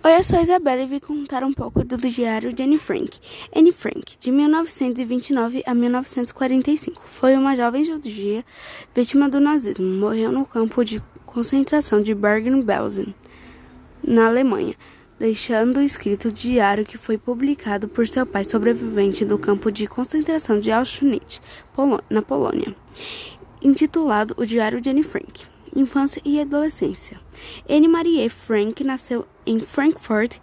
Oi, eu sou a Isabela e vim contar um pouco do diário de Anne Frank. Anne Frank, de 1929 a 1945, foi uma jovem judia vítima do nazismo. Morreu no campo de concentração de Bergen-Belsen, na Alemanha, deixando escrito o diário que foi publicado por seu pai, sobrevivente do campo de concentração de Auschwitz, na Polônia, intitulado O Diário de Anne Frank. Infância e adolescência. Anne Marie Frank nasceu em Frankfurt,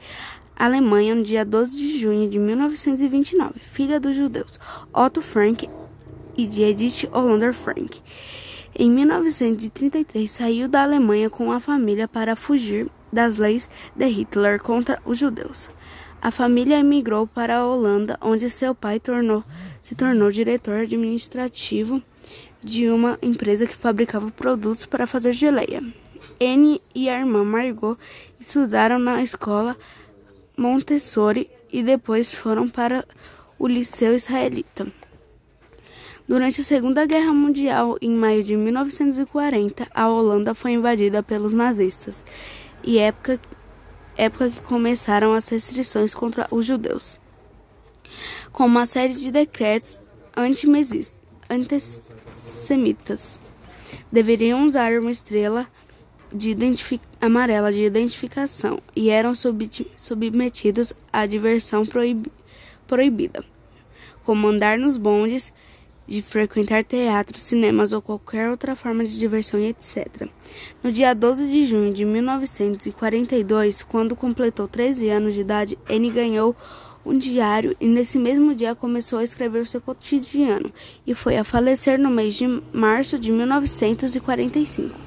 Alemanha, no dia 12 de junho de 1929, filha dos judeus Otto Frank e de Edith Hollander Frank. Em 1933, saiu da Alemanha com a família para fugir das leis de Hitler contra os judeus. A família emigrou para a Holanda, onde seu pai tornou, se tornou diretor administrativo de uma empresa que fabricava produtos para fazer geleia. Anne e a irmã Margot estudaram na escola Montessori e depois foram para o Liceu Israelita. Durante a Segunda Guerra Mundial, em maio de 1940, a Holanda foi invadida pelos nazistas, e época, época que começaram as restrições contra os judeus, com uma série de decretos antissemitas. Deveriam usar uma estrela de amarela de identificação e eram submetidos à diversão proib proibida, como andar nos bondes, de frequentar teatros, cinemas ou qualquer outra forma de diversão e etc. No dia 12 de junho de 1942, quando completou 13 anos de idade, Anne ganhou um diário e nesse mesmo dia começou a escrever seu cotidiano e foi a falecer no mês de março de 1945.